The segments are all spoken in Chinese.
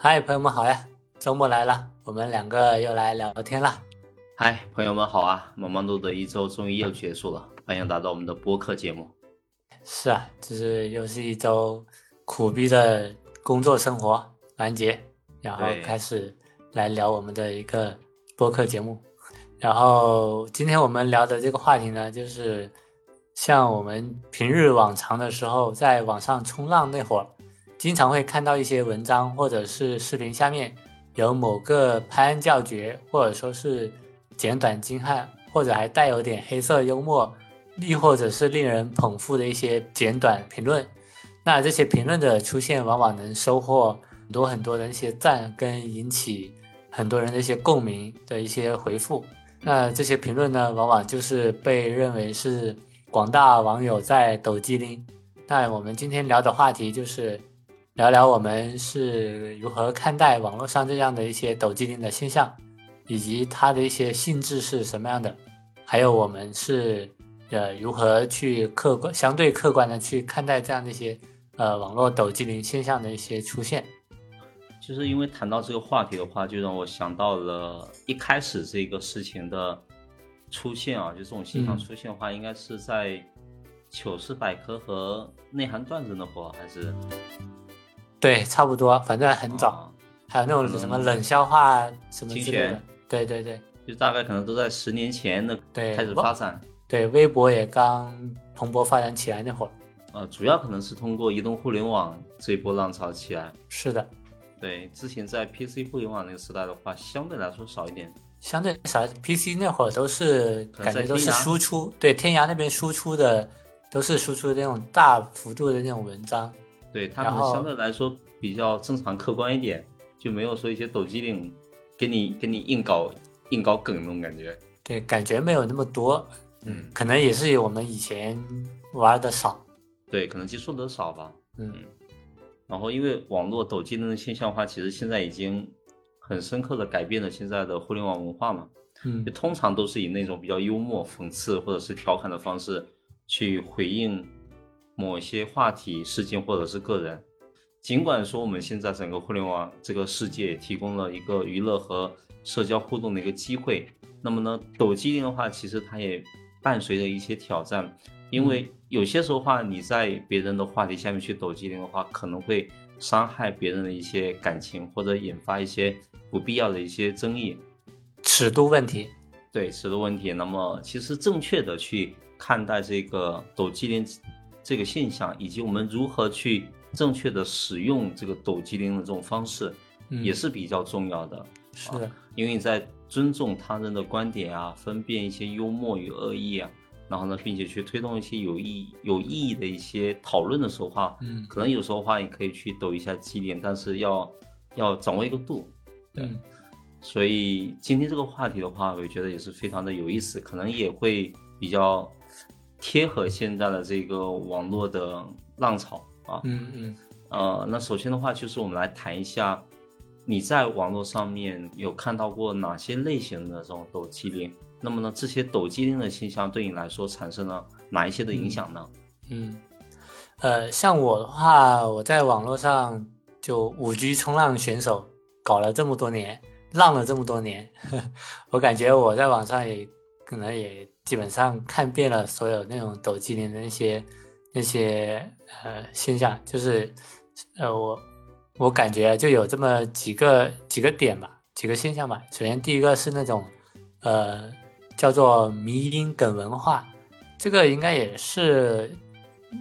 嗨，朋友们好呀！周末来了，我们两个又来聊天了。嗨，朋友们好啊！忙忙碌碌的一周终于又结束了，欢迎来到我们的播客节目。是啊，这是又是一周苦逼的工作生活完结，然后开始来聊我们的一个播客节目。然后今天我们聊的这个话题呢，就是像我们平日往常的时候，在网上冲浪那会儿。经常会看到一些文章或者是视频下面有某个拍案叫绝，或者说是简短精悍，或者还带有点黑色幽默，亦或者是令人捧腹的一些简短评论。那这些评论的出现，往往能收获很多很多的一些赞，跟引起很多人的一些共鸣的一些回复。那这些评论呢，往往就是被认为是广大网友在抖机灵。那我们今天聊的话题就是。聊聊我们是如何看待网络上这样的一些抖机灵的现象，以及它的一些性质是什么样的，还有我们是呃如何去客观相对客观的去看待这样的一些呃网络抖机灵现象的一些出现。就是因为谈到这个话题的话，就让我想到了一开始这个事情的出现啊，就这种现象出现的话，应该是在糗事百科和内涵段子那会儿，还是？对，差不多，反正很早，还有那种什么冷笑话什么之类的，对对对，就大概可能都在十年前的开始发展。对，微博也刚蓬勃发展起来那会儿。呃，主要可能是通过移动互联网这一波浪潮起来。是的。对，之前在 PC 互联网那个时代的话，相对来说少一点。相对少，PC 那会儿都是感觉都是输出，对，天涯那边输出的都是输出那种大幅度的那种文章。对他们相对来说比较正常客观一点，就没有说一些抖机灵，给你给你硬搞硬搞梗那种感觉。对，感觉没有那么多。嗯，可能也是我们以前玩的少。对，可能接触的少吧。嗯。然后因为网络抖机灵的现象化，其实现在已经很深刻的改变了现在的互联网文化嘛。嗯。通常都是以那种比较幽默、讽刺或者是调侃的方式去回应。某些话题、事件或者是个人，尽管说我们现在整个互联网这个世界提供了一个娱乐和社交互动的一个机会，那么呢，抖机灵的话，其实它也伴随着一些挑战，因为有些时候话你在别人的话题下面去抖机灵的话，可能会伤害别人的一些感情，或者引发一些不必要的一些争议，尺度问题。对尺度问题，那么其实正确的去看待这个抖机灵。这个现象，以及我们如何去正确的使用这个抖机灵的这种方式，也是比较重要的。是的，因为你在尊重他人的观点啊，分辨一些幽默与恶意啊，然后呢，并且去推动一些有意有意义的一些讨论的时候话，嗯，可能有时候话也可以去抖一下机灵，但是要要掌握一个度。嗯，所以今天这个话题的话，我觉得也是非常的有意思，可能也会比较。贴合现在的这个网络的浪潮啊，嗯嗯，呃，那首先的话就是我们来谈一下，你在网络上面有看到过哪些类型的这种抖机灵？那么呢，这些抖机灵的现象对你来说产生了哪一些的影响呢？嗯，呃，像我的话，我在网络上就五 G 冲浪选手搞了这么多年，浪了这么多年，我感觉我在网上也可能也。基本上看遍了所有那种抖机灵的那些那些呃现象，就是呃我我感觉就有这么几个几个点吧，几个现象吧。首先第一个是那种呃叫做迷音梗文化，这个应该也是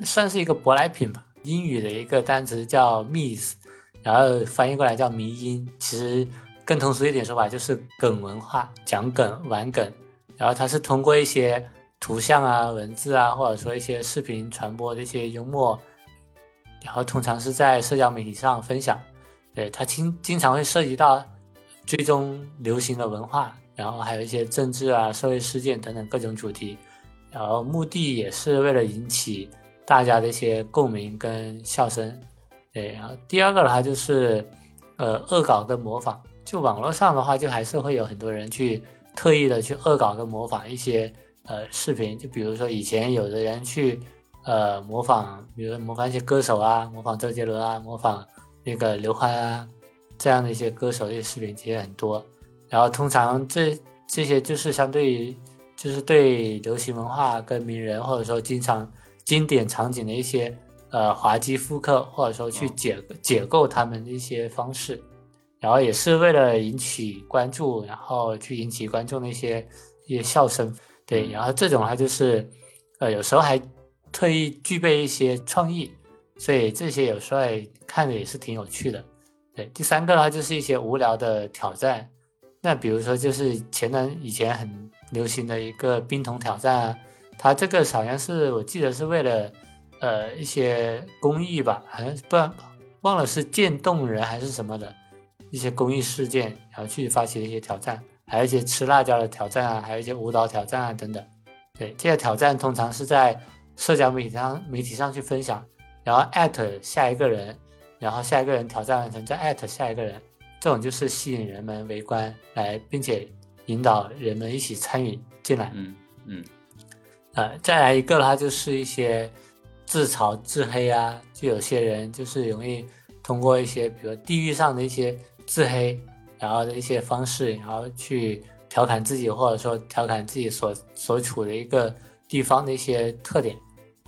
算是一个舶来品吧，英语的一个单词叫 “miss”，然后翻译过来叫迷音，其实更通俗一点说法就是梗文化，讲梗玩梗。然后它是通过一些图像啊、文字啊，或者说一些视频传播的一些幽默，然后通常是在社交媒体上分享。对它经经常会涉及到最终流行的文化，然后还有一些政治啊、社会事件等等各种主题，然后目的也是为了引起大家的一些共鸣跟笑声。对，然后第二个的话就是，呃，恶搞跟模仿。就网络上的话，就还是会有很多人去。特意的去恶搞跟模仿一些呃视频，就比如说以前有的人去呃模仿，比如模仿一些歌手啊，模仿周杰伦啊，模仿那个刘欢啊这样的一些歌手的一些视频其实很多。然后通常这这些就是相对于就是对流行文化跟名人或者说经常经典场景的一些呃滑稽复刻，或者说去解解构他们的一些方式。然后也是为了引起关注，然后去引起观众的一些一些笑声，对。然后这种的话就是，呃，有时候还特意具备一些创意，所以这些有时候看着也是挺有趣的，对。第三个的话就是一些无聊的挑战，那比如说就是前段以前很流行的一个冰桶挑战啊，它这个好像是我记得是为了呃一些公益吧，好像不忘了是渐冻人还是什么的。一些公益事件，然后去发起的一些挑战，还有一些吃辣椒的挑战啊，还有一些舞蹈挑战啊等等。对这些挑战，通常是在社交媒体上媒体上去分享，然后艾特下一个人，然后下一个人挑战完成再艾特下一个人，这种就是吸引人们围观来，并且引导人们一起参与进来。嗯嗯。呃，再来一个的话，就是一些自嘲自黑啊，就有些人就是容易通过一些，比如地域上的一些。自黑，然后的一些方式，然后去调侃自己，或者说调侃自己所所处的一个地方的一些特点，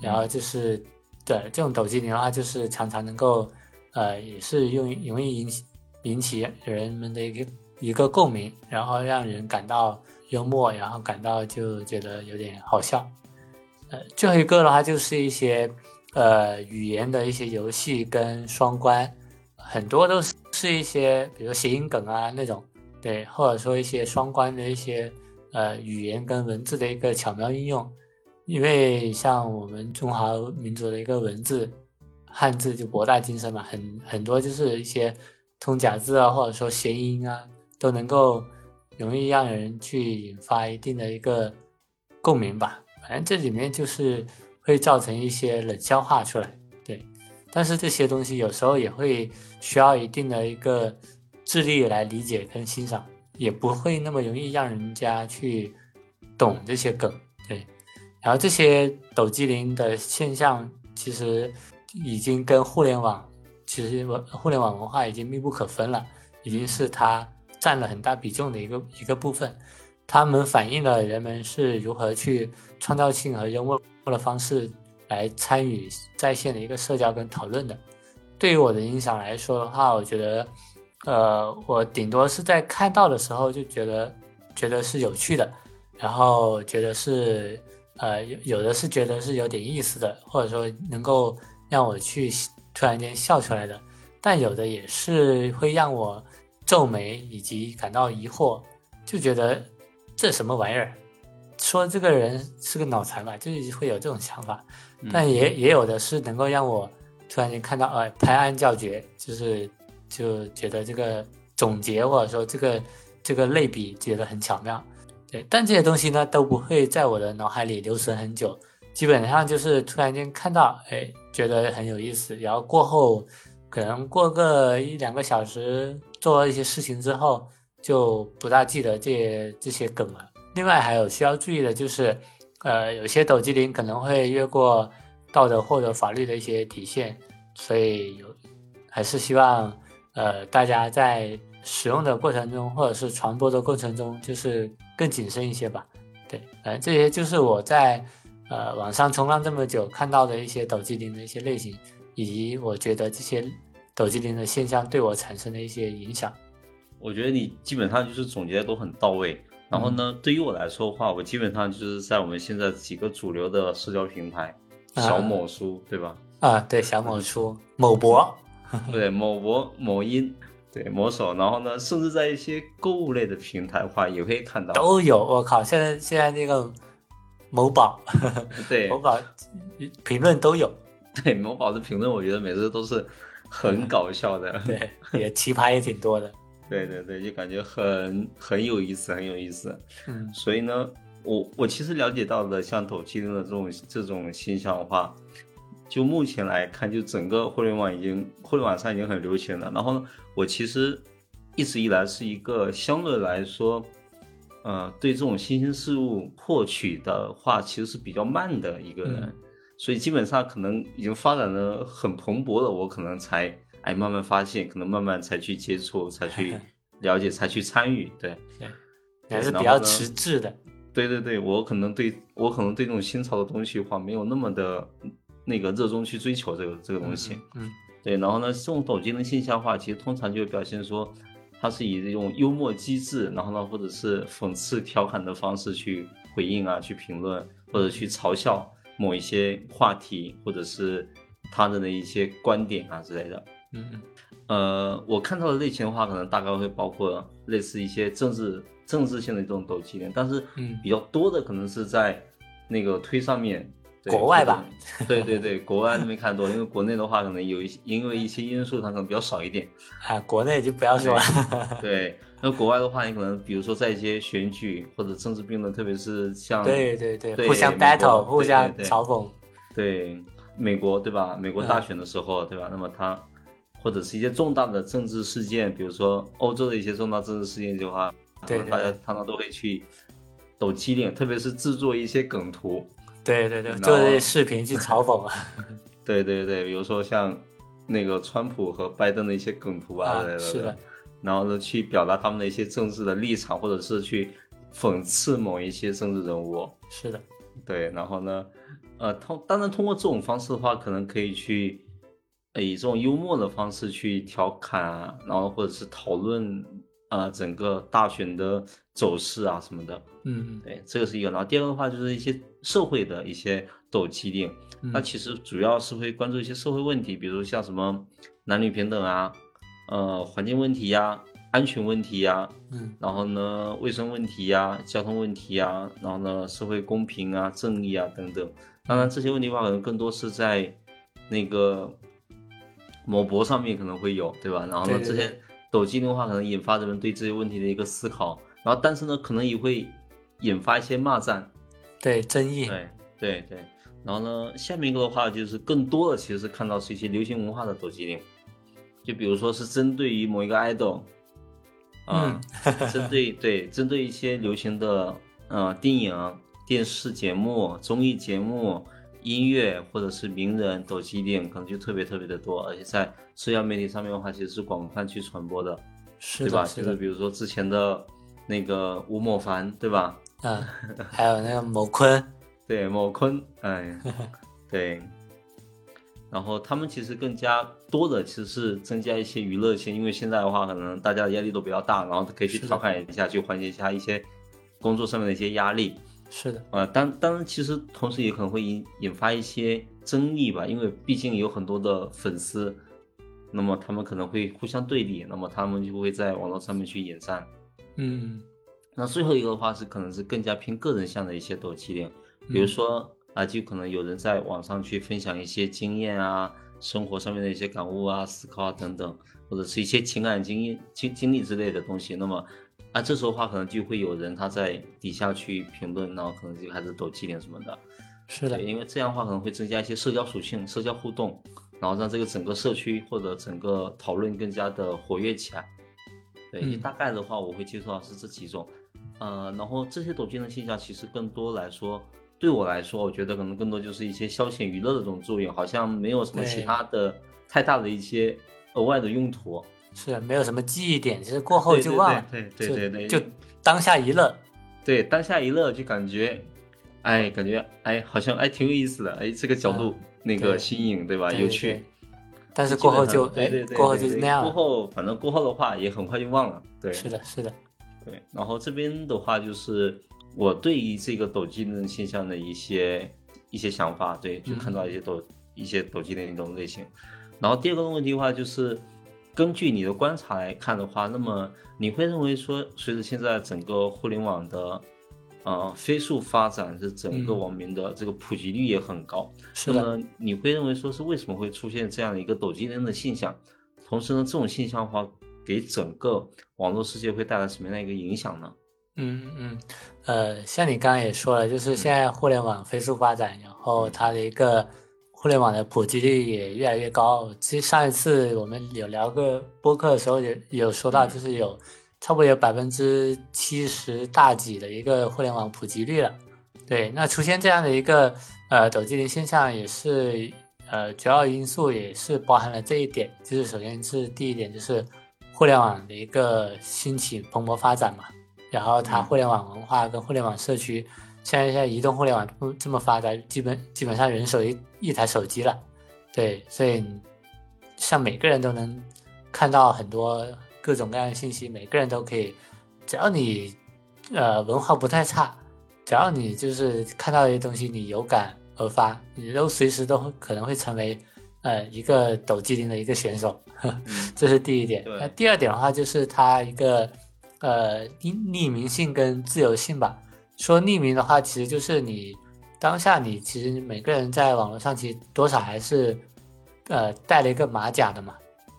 然后就是对这种抖机灵的话，就是常常能够，呃，也是用容易引起引起人们的一个一个共鸣，然后让人感到幽默，然后感到就觉得有点好笑。呃，最后一个的话就是一些呃语言的一些游戏跟双关。很多都是是一些，比如谐音梗啊那种，对，或者说一些双关的一些呃语言跟文字的一个巧妙应用。因为像我们中华民族的一个文字，汉字就博大精深嘛，很很多就是一些通假字啊，或者说谐音啊，都能够容易让人去引发一定的一个共鸣吧。反正这里面就是会造成一些冷笑话出来。对但是这些东西有时候也会需要一定的一个智力来理解跟欣赏，也不会那么容易让人家去懂这些梗，对。然后这些抖机灵的现象，其实已经跟互联网，其实文互联网文化已经密不可分了，已经是它占了很大比重的一个一个部分。他们反映了人们是如何去创造性和幽默的方式。来参与在线的一个社交跟讨论的，对于我的影响来说的话，我觉得，呃，我顶多是在看到的时候就觉得觉得是有趣的，然后觉得是呃有有的是觉得是有点意思的，或者说能够让我去突然间笑出来的，但有的也是会让我皱眉以及感到疑惑，就觉得这什么玩意儿，说这个人是个脑残吧，就是会有这种想法。但也也有的是能够让我突然间看到，呃，拍案叫绝，就是就觉得这个总结或者说这个这个类比觉得很巧妙，对。但这些东西呢都不会在我的脑海里留存很久，基本上就是突然间看到，哎，觉得很有意思，然后过后可能过个一两个小时做了一些事情之后，就不大记得这些这些梗了。另外还有需要注意的就是。呃，有些抖机灵可能会越过道德或者法律的一些底线，所以有还是希望呃大家在使用的过程中或者是传播的过程中，就是更谨慎一些吧。对，呃，这些就是我在呃网上冲浪这么久看到的一些抖机灵的一些类型，以及我觉得这些抖机灵的现象对我产生的一些影响。我觉得你基本上就是总结的都很到位。然后呢，对于我来说的话，我基本上就是在我们现在几个主流的社交平台，小某书，对吧？啊，对，小某书、某博，对，某博、某音，对，某手。然后呢，甚至在一些购物类的平台的话，也可以看到。都有，我靠！现在现在那个某宝，对，某宝评论都有。对，某宝的评论，我觉得每次都是很搞笑的。对，也奇葩也挺多的。对对对，就感觉很很有意思，很有意思。嗯，所以呢，我我其实了解到的像抖机灵的这种这种现象的话，就目前来看，就整个互联网已经互联网上已经很流行了。然后呢，我其实一直以来是一个相对来说呃，对这种新兴事物获取的话，其实是比较慢的一个人，所以基本上可能已经发展的很蓬勃了，我可能才哎慢慢发现，可能慢慢才去接触，才去 了解，才去参与。对，还是比较迟滞的。对对对，我可能对我可能对这种新潮的东西的话，没有那么的那个热衷去追求这个这个东西。嗯，对。然后呢，这种抖机能现象化，其实通常就表现说。他是以这种幽默机智，然后呢，或者是讽刺调侃的方式去回应啊，去评论或者去嘲笑某一些话题，或者是他人的一些观点啊之类的。嗯呃，我看到的类型的话，可能大概会包括类似一些政治政治性的这种抖机灵，但是比较多的可能是在那个推上面。国外吧，对对对，国外那边看多，因为国内的话可能有一些，因为一些因素，它可能比较少一点。啊，国内就不要说了。对，那国外的话，你可能比如说在一些选举或者政治辩论，特别是像对对对，互相 battle，互相嘲讽。对，美国对吧？美国大选的时候对吧？那么它或者是一些重大的政治事件，比如说欧洲的一些重大政治事件的话，对大家常常都会去抖机灵，特别是制作一些梗图。对对对，就是视频去嘲讽啊。对对对，比如说像那个川普和拜登的一些梗图啊之类的。是的。然后呢，去表达他们的一些政治的立场，或者是去讽刺某一些政治人物。是的。对，然后呢，呃，通当然通过这种方式的话，可能可以去以这种幽默的方式去调侃啊，然后或者是讨论啊整个大选的走势啊什么的。嗯，对，这个是一个。然后第二个的话就是一些。社会的一些抖机灵，那其实主要是会关注一些社会问题，比如像什么男女平等啊，呃，环境问题呀，安全问题呀，嗯，然后呢，卫生问题呀，交通问题呀，然后呢，社会公平啊，正义啊等等。当然这些问题的话，可能更多是在那个某博上面可能会有，对吧？然后呢，这些抖机灵的话，可能引发人们对这些问题的一个思考，然后但是呢，可能也会引发一些骂战。对争议，对对对，然后呢，下面一个的话就是更多的其实是看到是一些流行文化的抖机灵，就比如说是针对于某一个 idol，啊，针对 对针对一些流行的呃电影、电视节目、综艺节目、音乐或者是名人抖机灵，可能就特别特别的多，而且在社交媒体上面的话，其实是广泛去传播的，对吧？就是比如说之前的那个吴某凡，对吧？嗯，还有那个某坤，对某坤，哎，对，然后他们其实更加多的其实是增加一些娱乐性，因为现在的话可能大家的压力都比较大，然后可以去调侃一下，去缓解一下一些工作上面的一些压力。是的，呃，当当然其实同时也可能会引引发一些争议吧，因为毕竟有很多的粉丝，那么他们可能会互相对立，那么他们就会在网络上面去引战。嗯。那最后一个的话是可能是更加偏个人向的一些抖机灵，比如说啊，就可能有人在网上去分享一些经验啊，生活上面的一些感悟啊、思考啊等等，或者是一些情感经验、经经历之类的东西。那么啊，这时候话可能就会有人他在底下去评论，然后可能就开始抖机灵什么的。是的，因为这样的话可能会增加一些社交属性、社交互动，然后让这个整个社区或者整个讨论更加的活跃起来。对，大概的话我会接触到是这几种。呃，然后这些抖机灵现象其实更多来说，对我来说，我觉得可能更多就是一些消遣娱乐的这种作用，好像没有什么其他的太大的一些额外的用途。是，没有什么记忆点，其实过后就忘了。对对对对，就当下一乐。对，当下一乐就感觉，哎，感觉哎，好像哎挺有意思的，哎，这个角度那个新颖，对吧？有趣。但是过后就对对对，过后就是那样。过后反正过后的话也很快就忘了。对，是的，是的。对，然后这边的话就是我对于这个抖机灵现象的一些一些想法，对，就看到一些抖一些抖机灵那种类型。然后第二个问题的话就是，根据你的观察来看的话，那么你会认为说，随着现在整个互联网的呃飞速发展，是整个网民的这个普及率也很高，是的，你会认为说是为什么会出现这样的一个抖机灵的现象？同时呢，这种现象的话。给整个网络世界会带来什么样的一个影响呢？嗯嗯，呃，像你刚刚也说了，就是现在互联网飞速发展，然后它的一个互联网的普及率也越来越高。其实上一次我们有聊个播客的时候，有有说到，就是有差不多有百分之七十大几的一个互联网普及率了。对，那出现这样的一个呃抖机灵现象，也是呃主要因素也是包含了这一点，就是首先是第一点就是互联网的一个兴起蓬勃发展嘛，然后它互联网文化跟互联网社区，像现在移动互联网这么发达，基本基本上人手一一台手机了，对，所以像每个人都能看到很多。各种各样的信息，每个人都可以，只要你，呃，文化不太差，只要你就是看到一些东西，你有感而发，你都随时都可能会成为，呃，一个抖机灵的一个选手，这是第一点。那第二点的话，就是它一个，呃，匿匿名性跟自由性吧。说匿名的话，其实就是你当下你其实每个人在网络上其实多少还是，呃，带了一个马甲的嘛。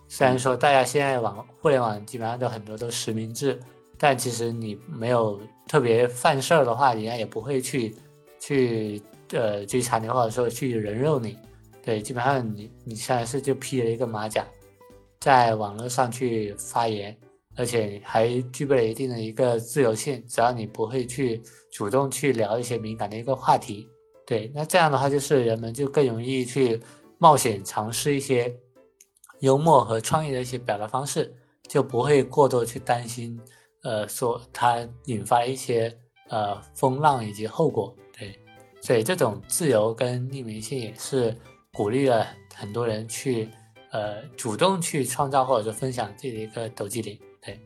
虽然说大家现在网互联网基本上都很多都实名制，但其实你没有特别犯事儿的话，人家也不会去去呃追查你，或者说去人肉你。对，基本上你你现在是就披了一个马甲，在网络上去发言，而且还具备了一定的一个自由性，只要你不会去主动去聊一些敏感的一个话题。对，那这样的话就是人们就更容易去冒险尝试一些。幽默和创意的一些表达方式，就不会过多去担心，呃，说它引发一些呃风浪以及后果。对，所以这种自由跟匿名性也是鼓励了很多人去呃主动去创造或者说分享自己的一个抖机灵。对，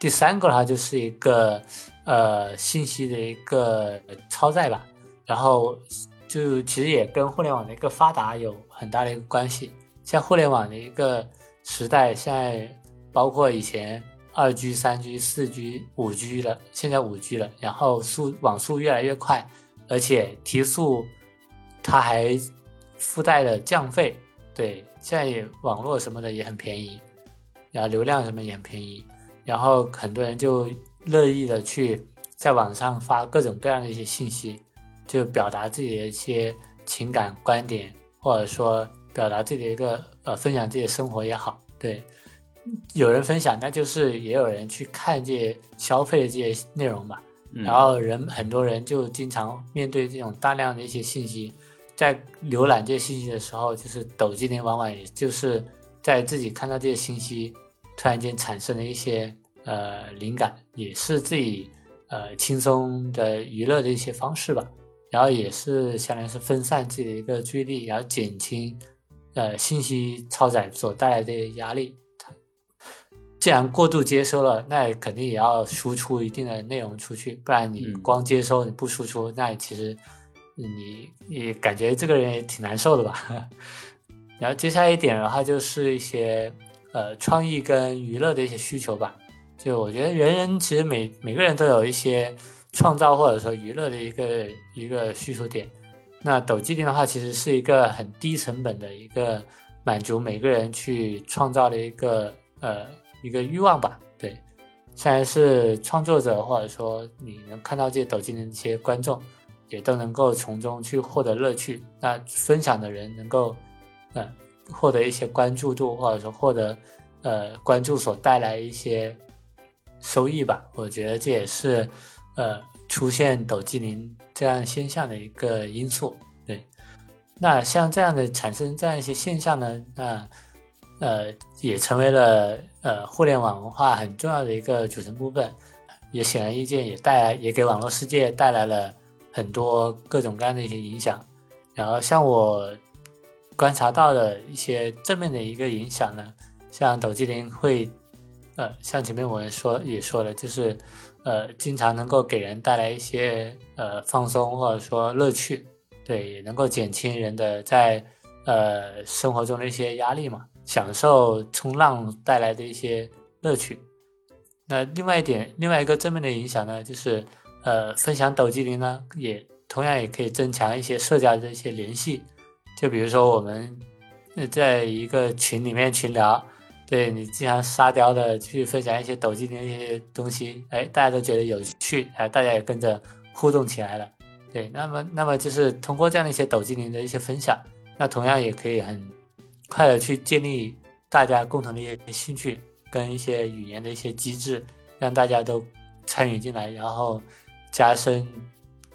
第三个的话就是一个呃信息的一个超载吧，然后就其实也跟互联网的一个发达有很大的一个关系。像互联网的一个时代，现在包括以前二 G、三 G、四 G、五 G 了，现在五 G 了，然后速网速越来越快，而且提速它还附带了降费，对，现在也网络什么的也很便宜，然后流量什么也很便宜，然后很多人就乐意的去在网上发各种各样的一些信息，就表达自己的一些情感观点，或者说。表达自己的一个呃，分享自己的生活也好，对，有人分享，那就是也有人去看这些消费的这些内容嘛。然后人很多人就经常面对这种大量的一些信息，在浏览这些信息的时候，就是抖机灵，往往也就是在自己看到这些信息，突然间产生了一些呃灵感，也是自己呃轻松的娱乐的一些方式吧。然后也是相当于是分散自己的一个注意力，然后减轻。呃，信息超载所带来的压力，既然过度接收了，那肯定也要输出一定的内容出去，不然你光接收你不输出，那其实你你感觉这个人也挺难受的吧？然后接下来一点的话，就是一些呃创意跟娱乐的一些需求吧。就我觉得人人其实每每个人都有一些创造或者说娱乐的一个一个需求点。那抖机灵的话，其实是一个很低成本的一个满足每个人去创造的一个呃一个欲望吧。对，虽然是创作者或者说你能看到这些抖机灵的一些观众，也都能够从中去获得乐趣。那分享的人能够呃获得一些关注度，或者说获得呃关注所带来一些收益吧。我觉得这也是呃。出现抖机灵这样现象的一个因素，对，那像这样的产生这样一些现象呢，那呃也成为了呃互联网文化很重要的一个组成部分，也显而易见也带来也给网络世界带来了很多各种各样的一些影响。然后像我观察到的一些正面的一个影响呢，像抖机灵会呃像前面我们说也说了，就是。呃，经常能够给人带来一些呃放松或者说乐趣，对，也能够减轻人的在呃生活中的一些压力嘛，享受冲浪带来的一些乐趣。那另外一点，另外一个正面的影响呢，就是呃分享抖机灵呢，也同样也可以增强一些社交的一些联系。就比如说我们在一个群里面群聊。对你经常沙雕的去分享一些抖机灵一些东西，哎，大家都觉得有趣，哎，大家也跟着互动起来了。对，那么那么就是通过这样的一些抖机灵的一些分享，那同样也可以很快的去建立大家共同的一些兴趣跟一些语言的一些机制，让大家都参与进来，然后加深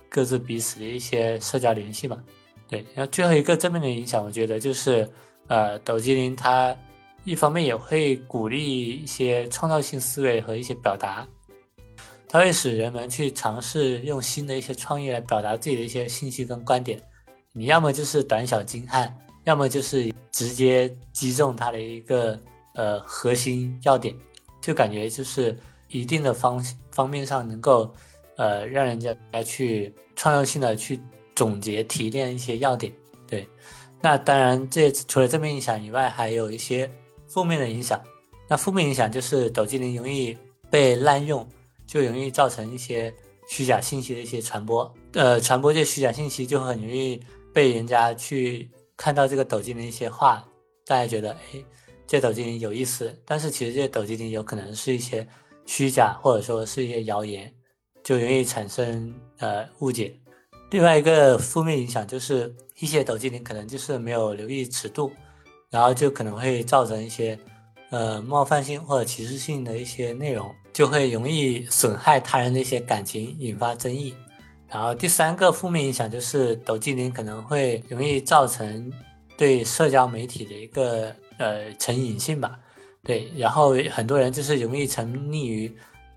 各自彼此的一些社交联系嘛。对，然后最后一个正面的影响，我觉得就是呃，抖机灵它一方面也会鼓励一些创造性思维和一些表达，它会使人们去尝试用新的一些创意来表达自己的一些信息跟观点。你要么就是短小精悍，要么就是直接击中它的一个呃核心要点，就感觉就是一定的方方面上能够呃让人家来去创造性的去总结提炼一些要点。对，那当然这除了正面影响以外，还有一些负面的影响。那负面影响就是抖机灵容易被滥用，就容易造成一些虚假信息的一些传播。呃，传播这虚假信息就很容易。被人家去看到这个抖机灵一些话，大家觉得哎，这抖机灵有意思，但是其实这抖机灵有可能是一些虚假，或者说是一些谣言，就容易产生呃误解。另外一个负面影响就是一些抖机灵可能就是没有留意尺度，然后就可能会造成一些呃冒犯性或者歧视性的一些内容，就会容易损害他人的一些感情，引发争议。然后第三个负面影响就是抖机灵可能会容易造成对社交媒体的一个呃成瘾性吧，对，然后很多人就是容易沉溺于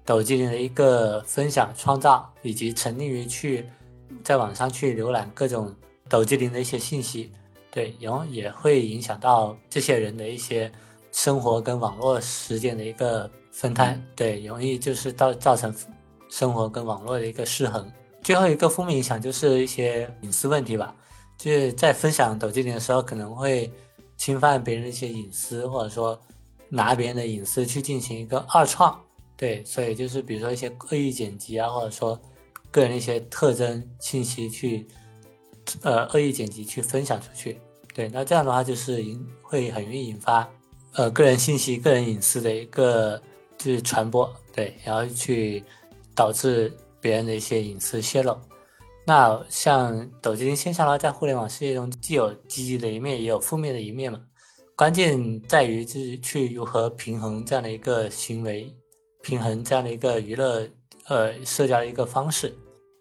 抖机灵的一个分享创造，以及沉溺于去在网上去浏览各种抖机灵的一些信息，对，然后也会影响到这些人的一些生活跟网络时间的一个分摊，对，容易就是造造成生活跟网络的一个失衡。最后一个负面影响就是一些隐私问题吧，就是在分享抖机灵的时候，可能会侵犯别人的一些隐私，或者说拿别人的隐私去进行一个二创，对，所以就是比如说一些恶意剪辑啊，或者说个人的一些特征信息去，呃，恶意剪辑去分享出去，对，那这样的话就是引会很容易引发呃个人信息、个人隐私的一个就是传播，对，然后去导致。别人的一些隐私泄露，那像抖机灵现象呢，在互联网世界中既有积极的一面，也有负面的一面嘛。关键在于就是去如何平衡这样的一个行为，平衡这样的一个娱乐呃社交的一个方式。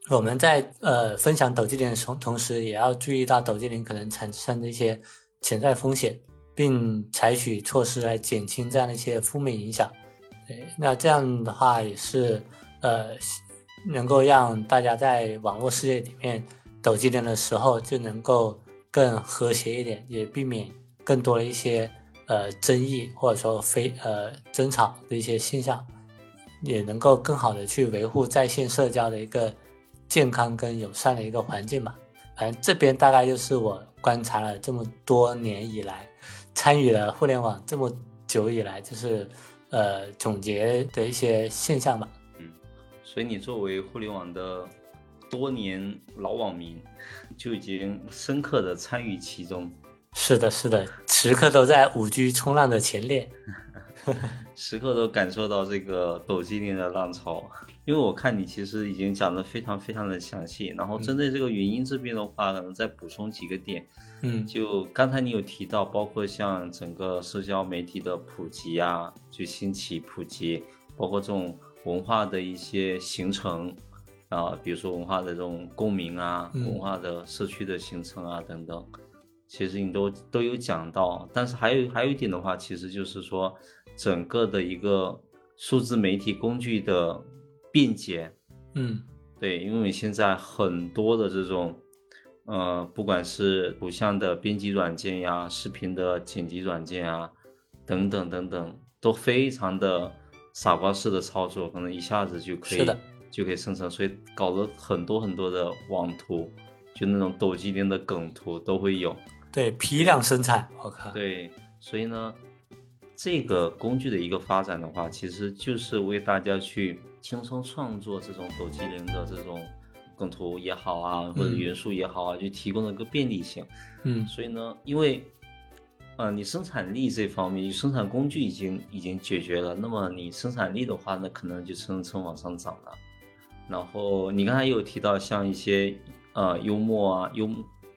我们在呃分享抖机灵的同同时，也要注意到抖机灵可能产生的一些潜在风险，并采取措施来减轻这样的一些负面影响。对，那这样的话也是呃。能够让大家在网络世界里面抖机灵的时候，就能够更和谐一点，也避免更多的一些呃争议或者说非呃争吵的一些现象，也能够更好的去维护在线社交的一个健康跟友善的一个环境吧。反正这边大概就是我观察了这么多年以来，参与了互联网这么久以来，就是呃总结的一些现象吧。嗯所以你作为互联网的多年老网民，就已经深刻的参与其中。是的，是的，时刻都在五 G 冲浪的前列，时刻都感受到这个抖机灵的浪潮。因为我看你其实已经讲的非常非常的详细，然后针对这个原因这边的话，可能再补充几个点。嗯，就刚才你有提到，包括像整个社交媒体的普及啊，就兴起普及，包括这种。文化的一些形成啊，比如说文化的这种共鸣啊，文化的社区的形成啊等等，其实你都都有讲到。但是还有还有一点的话，其实就是说整个的一个数字媒体工具的便捷。嗯，对，因为现在很多的这种，呃，不管是图像的编辑软件呀，视频的剪辑软件啊，等等等等，都非常的。傻瓜式的操作，可能一下子就可以，就可以生成，所以搞了很多很多的网图，就那种抖机灵的梗图都会有。对，批量生产，我靠。对，所以呢，这个工具的一个发展的话，其实就是为大家去轻松创作这种抖机灵的这种梗图也好啊，或者元素也好啊，就提供了一个便利性。嗯，所以呢，因为。呃，你生产力这方面，生产工具已经已经解决了，那么你生产力的话，那可能就蹭蹭往上涨了。然后你刚才有提到像一些呃幽默啊幽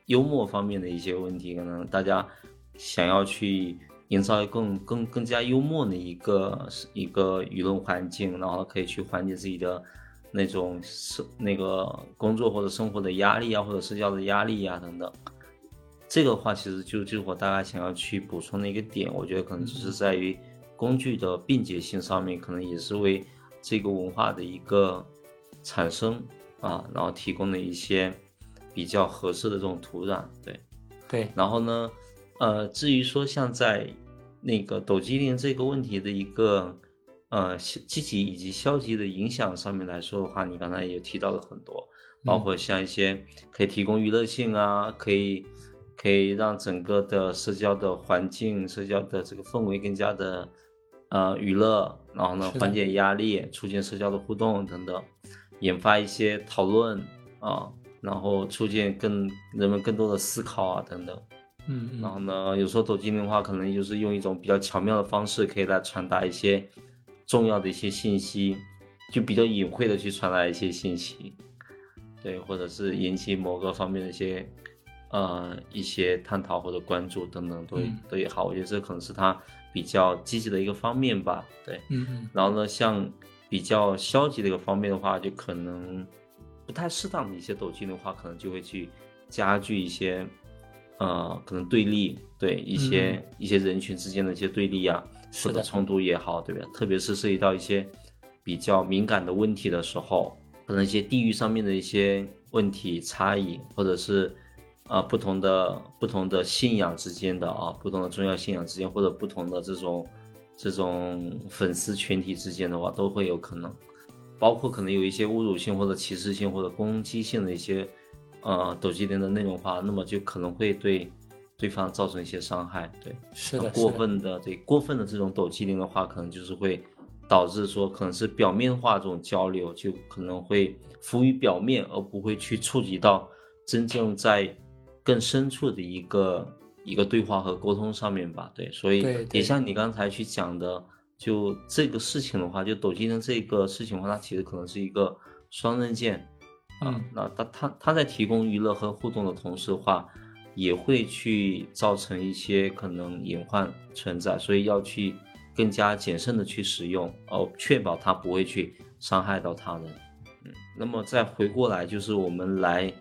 幽默方面的一些问题，可能大家想要去营造更更更加幽默的一个一个舆论环境，然后可以去缓解自己的那种生那个工作或者生活的压力啊，或者社交的压力啊等等。这个话其实就就是我大概想要去补充的一个点，我觉得可能就是在于工具的便捷性上面，可能也是为这个文化的一个产生啊，然后提供了一些比较合适的这种土壤，对，对。然后呢，呃，至于说像在那个抖机灵这个问题的一个呃积极以及消极的影响上面来说的话，你刚才也提到了很多，包括像一些可以提供娱乐性啊，可以。可以让整个的社交的环境、社交的这个氛围更加的，呃，娱乐，然后呢，缓解压力，促进社交的互动等等，引发一些讨论啊，然后促进更人们更多的思考啊等等。嗯，然后呢，有时候抖机灵的话，可能就是用一种比较巧妙的方式，可以来传达一些重要的一些信息，就比较隐晦的去传达一些信息，对，或者是引起某个方面的一些。呃，一些探讨或者关注等等都都也好，我觉得这可能是他比较积极的一个方面吧。对，嗯嗯。然后呢，像比较消极的一个方面的话，就可能不太适当的一些抖机的话，可能就会去加剧一些呃，可能对立，对一些一些人群之间的一些对立呀，或者冲突也好，对吧？特别是涉及到一些比较敏感的问题的时候，可能一些地域上面的一些问题差异，或者是。呃，不同的不同的信仰之间的啊，不同的宗教信仰之间，或者不同的这种这种粉丝群体之间的话，都会有可能，包括可能有一些侮辱性或者歧视性或者攻击性的一些呃抖机灵的内容话，那么就可能会对对方造成一些伤害。对，是的，过分的对过分的这种抖机灵的话，可能就是会导致说可能是表面化这种交流，就可能会浮于表面，而不会去触及到真正在。更深处的一个一个对话和沟通上面吧，对，所以也像你刚才去讲的，就这个事情的话，就抖机灵这个事情的话，它其实可能是一个双刃剑，啊，那他他他在提供娱乐和互动的同时的话，也会去造成一些可能隐患存在，所以要去更加谨慎的去使用，哦，确保它不会去伤害到他人，嗯，那么再回过来就是我们来。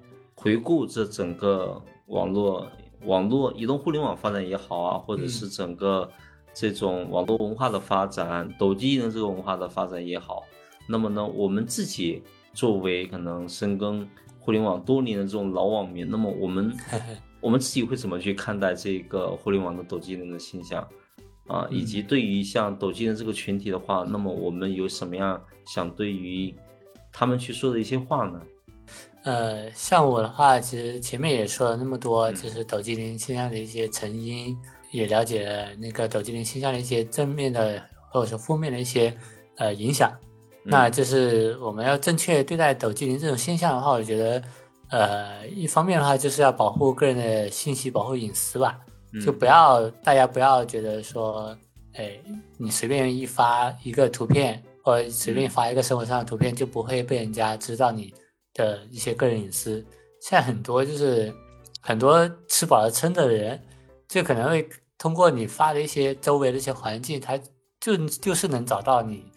回顾这整个网络、网络、移动互联网发展也好啊，或者是整个这种网络文化的发展、抖机灵这个文化的发展也好，那么呢，我们自己作为可能深耕互联网多年的这种老网民，那么我们我们自己会怎么去看待这个互联网的抖机灵的现象啊？以及对于像抖机灵这个群体的话，那么我们有什么样想对于他们去说的一些话呢？呃，像我的话，其实前面也说了那么多，就是抖机灵现象的一些成因，也了解了那个抖机灵现象的一些正面的或者说负面的一些呃影响。那就是我们要正确对待抖机灵这种现象的话，我觉得，呃，一方面的话就是要保护个人的信息，保护隐私吧，就不要大家不要觉得说，哎，你随便一发一个图片，或随便发一个生活上的图片，就不会被人家知道你。的一些个人隐私，现在很多就是很多吃饱了撑的人，就可能会通过你发的一些周围的一些环境，他就就是能找到你，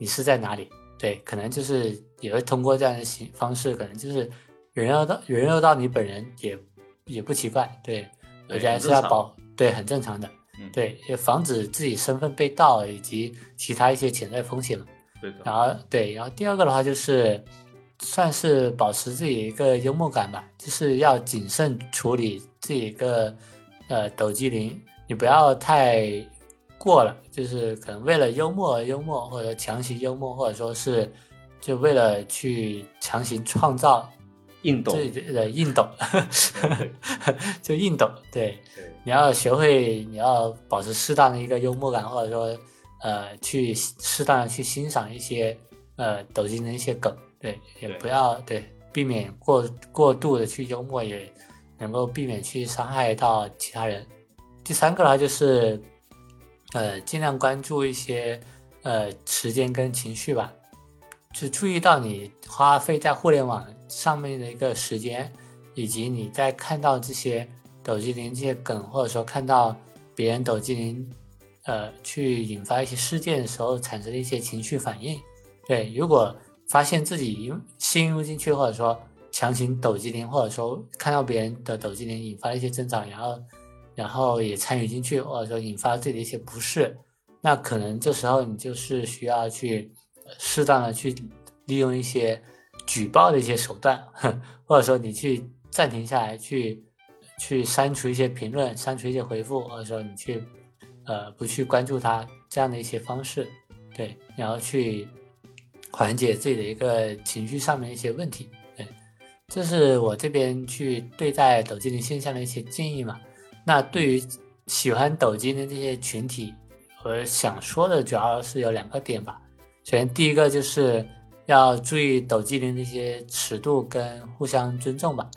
你是在哪里？对，可能就是也会通过这样的形方式，可能就是人肉到人肉到你本人也也不奇怪，对，而且还是要保，对，很正常的，对，也防止自己身份被盗以及其他一些潜在风险嘛。对的。然后对，然后第二个的话就是。算是保持自己一个幽默感吧，就是要谨慎处理自己一个呃抖机灵，你不要太过了，就是可能为了幽默而幽默，或者强行幽默，或者说是就为了去强行创造硬抖的硬抖，就硬懂。对，你要学会，你要保持适当的一个幽默感，或者说呃去适当的去欣赏一些呃抖音的一些梗。对，也不要对，避免过过度的去幽默，也能够避免去伤害到其他人。第三个呢，就是，呃，尽量关注一些呃时间跟情绪吧，就注意到你花费在互联网上面的一个时间，以及你在看到这些抖机灵这些梗，或者说看到别人抖机灵，呃，去引发一些事件的时候产生的一些情绪反应。对，如果发现自己陷入进去，或者说强行抖机灵，或者说看到别人的抖机灵引发一些增长，然后然后也参与进去，或者说引发自己的一些不适，那可能这时候你就是需要去适当的去利用一些举报的一些手段，或者说你去暂停下来，去去删除一些评论，删除一些回复，或者说你去呃不去关注他这样的一些方式，对，然后去。缓解自己的一个情绪上面一些问题，对，这是我这边去对待抖机灵现象的一些建议嘛。那对于喜欢抖机灵这些群体，我想说的主要是有两个点吧。首先，第一个就是要注意抖机灵的一些尺度跟互相尊重吧，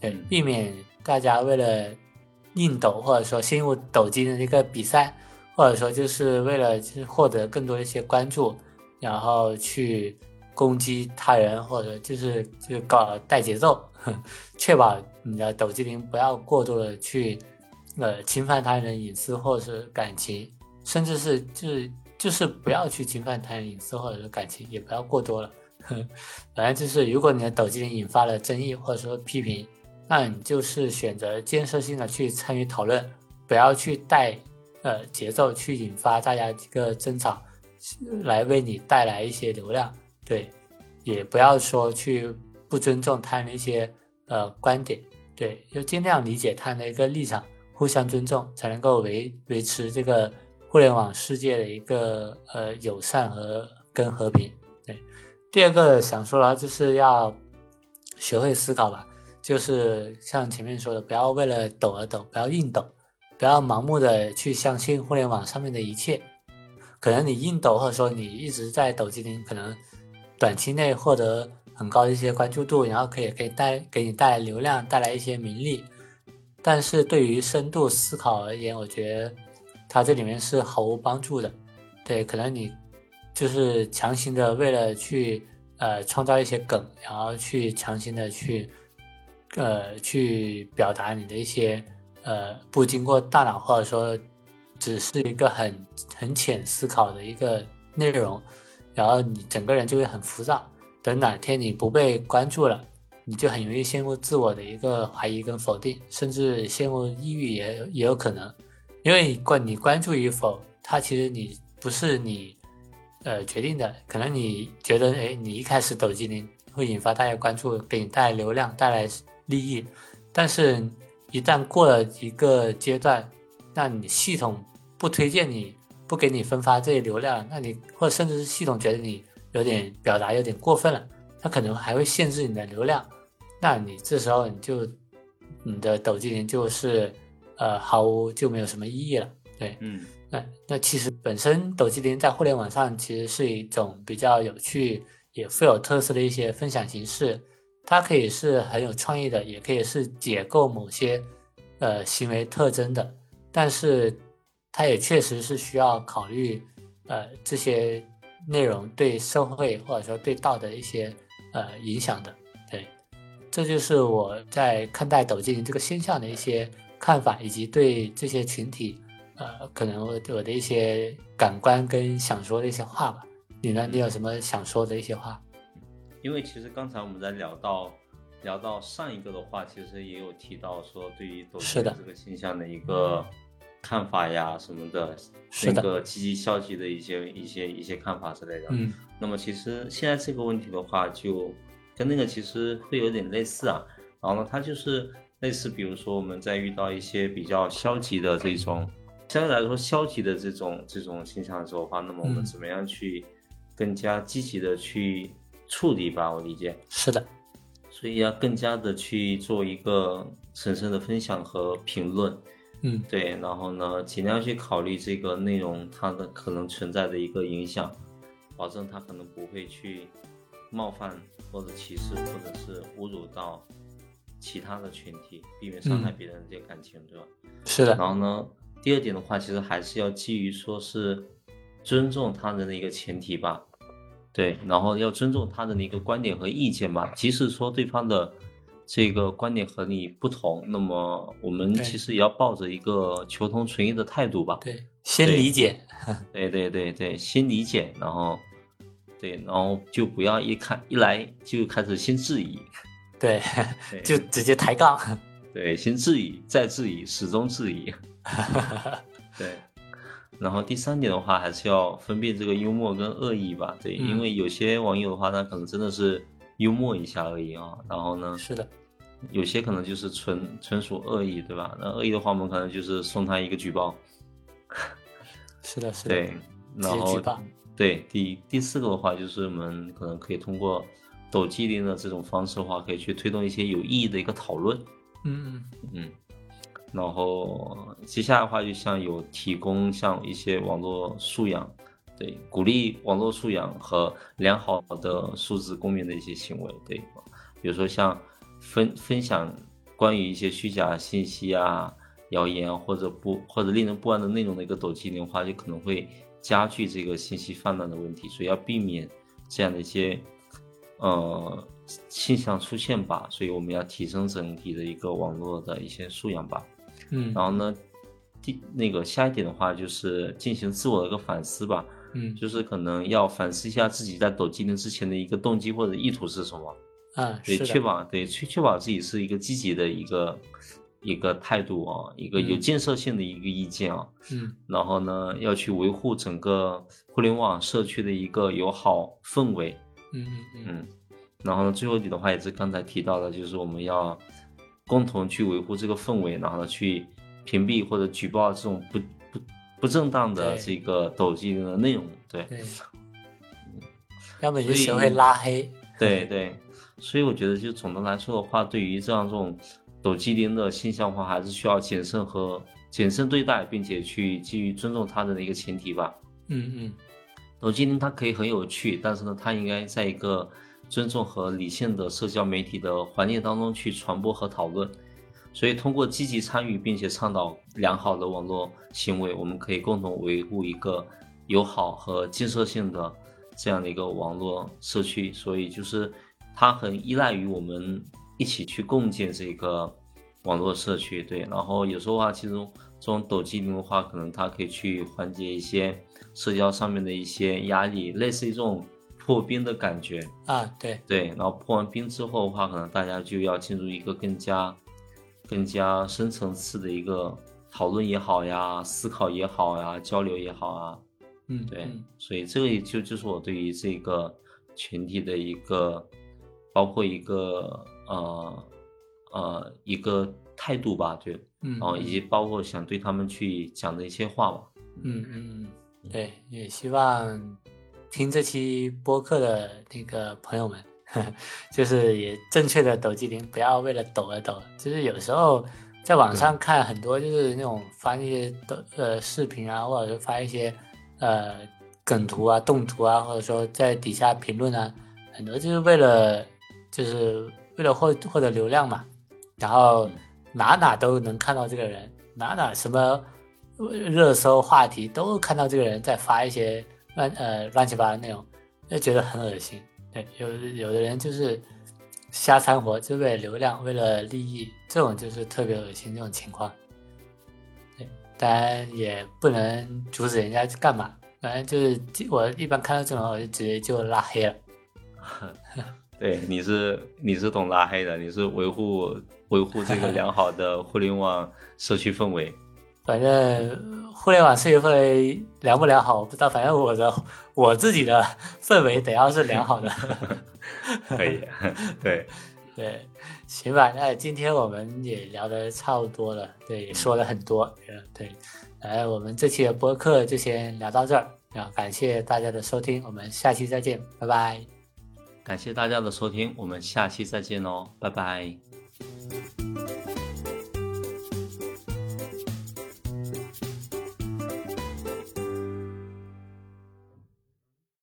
对，避免大家为了硬抖或者说陷入抖机灵的一个比赛，或者说就是为了就是获得更多一些关注。然后去攻击他人，或者就是就搞带节奏，确保你的抖机灵不要过度的去呃侵犯他人隐私或者是感情，甚至是就是就是不要去侵犯他人隐私或者是感情，也不要过多了。反正就是如果你的抖机灵引发了争议或者说批评，那你就是选择建设性的去参与讨论，不要去带呃节奏去引发大家一个争吵。来为你带来一些流量，对，也不要说去不尊重他人的一些呃观点，对，就尽量理解他的一个立场，互相尊重，才能够维维持这个互联网世界的一个呃友善和跟和平。对，第二个想说的话就是要学会思考吧，就是像前面说的，不要为了抖而抖，不要硬抖，不要盲目的去相信互联网上面的一切。可能你硬抖，或者说你一直在抖机灵，可能短期内获得很高的一些关注度，然后可以可以带给你带来流量，带来一些名利。但是对于深度思考而言，我觉得它这里面是毫无帮助的。对，可能你就是强行的为了去呃创造一些梗，然后去强行的去呃去表达你的一些呃不经过大脑或者说。只是一个很很浅思考的一个内容，然后你整个人就会很浮躁。等哪天你不被关注了，你就很容易陷入自我的一个怀疑跟否定，甚至陷入抑郁也也有可能。因为关你关注与否，它其实你不是你呃决定的。可能你觉得哎，你一开始抖机灵会引发大家关注，给你带来流量，带来利益，但是一旦过了一个阶段，那你系统。不推荐你，不给你分发这些流量，那你或者甚至是系统觉得你有点表达有点过分了，它可能还会限制你的流量，那你这时候你就你的抖机灵就是呃毫无就没有什么意义了，对，嗯，那那其实本身抖机灵在互联网上其实是一种比较有趣也富有特色的一些分享形式，它可以是很有创意的，也可以是解构某些呃行为特征的，但是。它也确实是需要考虑，呃，这些内容对社会或者说对道德一些呃影响的。对，这就是我在看待抖机灵这个现象的一些看法，以及对这些群体，呃，可能我我的一些感官跟想说的一些话吧。你呢？你有什么想说的一些话？因为其实刚才我们在聊到聊到上一个的话，其实也有提到说对于抖机灵这个现象的一个。看法呀什么的，那个积极消极的一些一些一些看法之类的。嗯，那么其实现在这个问题的话，就跟那个其实会有点类似啊。然后呢，它就是类似，比如说我们在遇到一些比较消极的这种，相对来说消极的这种这种现象的时候的话，那么我们怎么样去更加积极的去处理吧？我理解是的，所以要更加的去做一个深深的分享和评论。嗯，对，然后呢，尽量去考虑这个内容它的可能存在的一个影响，保证它可能不会去冒犯或者歧视或者是侮辱到其他的群体，避免伤害别人的这个感情，对吧？是的。然后呢，第二点的话，其实还是要基于说是尊重他人的一个前提吧，对，然后要尊重他人的一个观点和意见吧，即使说对方的。这个观点和你不同，那么我们其实也要抱着一个求同存异的态度吧。对，先理解。对对对对，先理解，然后，对，然后就不要一看一来就开始先质疑。对，就直接抬杠。对，先质疑，再质疑，始终质疑。对。然后第三点的话，还是要分辨这个幽默跟恶意吧。对，因为有些网友的话，他可能真的是幽默一下而已啊。然后呢，是的，有些可能就是纯纯属恶意，对吧？那恶意的话，我们可能就是送他一个举报。是的，是的。对，然后对第第四个的话，就是我们可能可以通过抖机灵的这种方式的话，可以去推动一些有意义的一个讨论。嗯嗯嗯。然后接下来的话，就像有提供像一些网络素养，对，鼓励网络素养和良好的数字公民的一些行为，对，比如说像分分享关于一些虚假信息啊、谣言或者不或者令人不安的内容的一个抖机灵的话，就可能会加剧这个信息泛滥的问题，所以要避免这样的一些呃现象出现吧，所以我们要提升整体的一个网络的一些素养吧。嗯，然后呢，第那个下一点的话就是进行自我的一个反思吧，嗯，就是可能要反思一下自己在抖机灵之前的一个动机或者意图是什么，啊，对，确保对确确保自己是一个积极的一个一个态度啊，一个有建设性的一个意见啊，嗯，然后呢要去维护整个互联网社区的一个友好氛围，嗯嗯嗯，然后呢最后一点的话也是刚才提到的，就是我们要。共同去维护这个氛围，然后呢，去屏蔽或者举报这种不不不正当的这个抖机灵的内容，对。对。要么就学会拉黑。对对，所以我觉得，就总的来说的话，对于这样这种抖机灵的现象的话，还是需要谨慎和谨慎对待，并且去基于尊重他人的一个前提吧。嗯嗯。抖机灵它可以很有趣，但是呢，它应该在一个。尊重和理性的社交媒体的环境当中去传播和讨论，所以通过积极参与并且倡导良好的网络行为，我们可以共同维护一个友好和建设性的这样的一个网络社区。所以就是它很依赖于我们一起去共建这个网络社区。对，然后有时候话，其实这种抖机灵的话，可能它可以去缓解一些社交上面的一些压力，类似于这种。破冰的感觉啊，对对，然后破完冰之后的话，可能大家就要进入一个更加、更加深层次的一个讨论也好呀，思考也好呀，交流也好啊，嗯，对，所以这个也就就是我对于这个群体的一个，包括一个呃呃一个态度吧，对，嗯，然后以及包括想对他们去讲的一些话吧，嗯嗯嗯，对，也希望。听这期播客的那个朋友们，就是也正确的抖机灵，不要为了抖而抖。就是有时候在网上看很多，就是那种发一些抖呃视频啊，或者是发一些呃梗图啊、动图啊，或者说在底下评论啊，很多就是为了就是为了获获得流量嘛。然后哪哪都能看到这个人，哪哪什么热搜话题都看到这个人在发一些。乱呃乱七八糟内容，就觉得很恶心。对，有有的人就是瞎掺和，就为了流量，为了利益，这种就是特别恶心这种情况。对，当然也不能阻止人家去干嘛，反正就是我一般看到这种，我就直接就拉黑了。对，你是你是懂拉黑的，你是维护维护这个良好的互联网社区氛围。反正互联网社区氛围良不良好我不知道，反正我的我自己的氛围得要是良好的。可以，对 对，行吧。那今天我们也聊得差不多了，对，也说了很多，嗯，对。来，我们这期的播客就先聊到这儿，啊，感谢大家的收听，我们下期再见，拜拜。感谢大家的收听我们下期再见喽拜拜。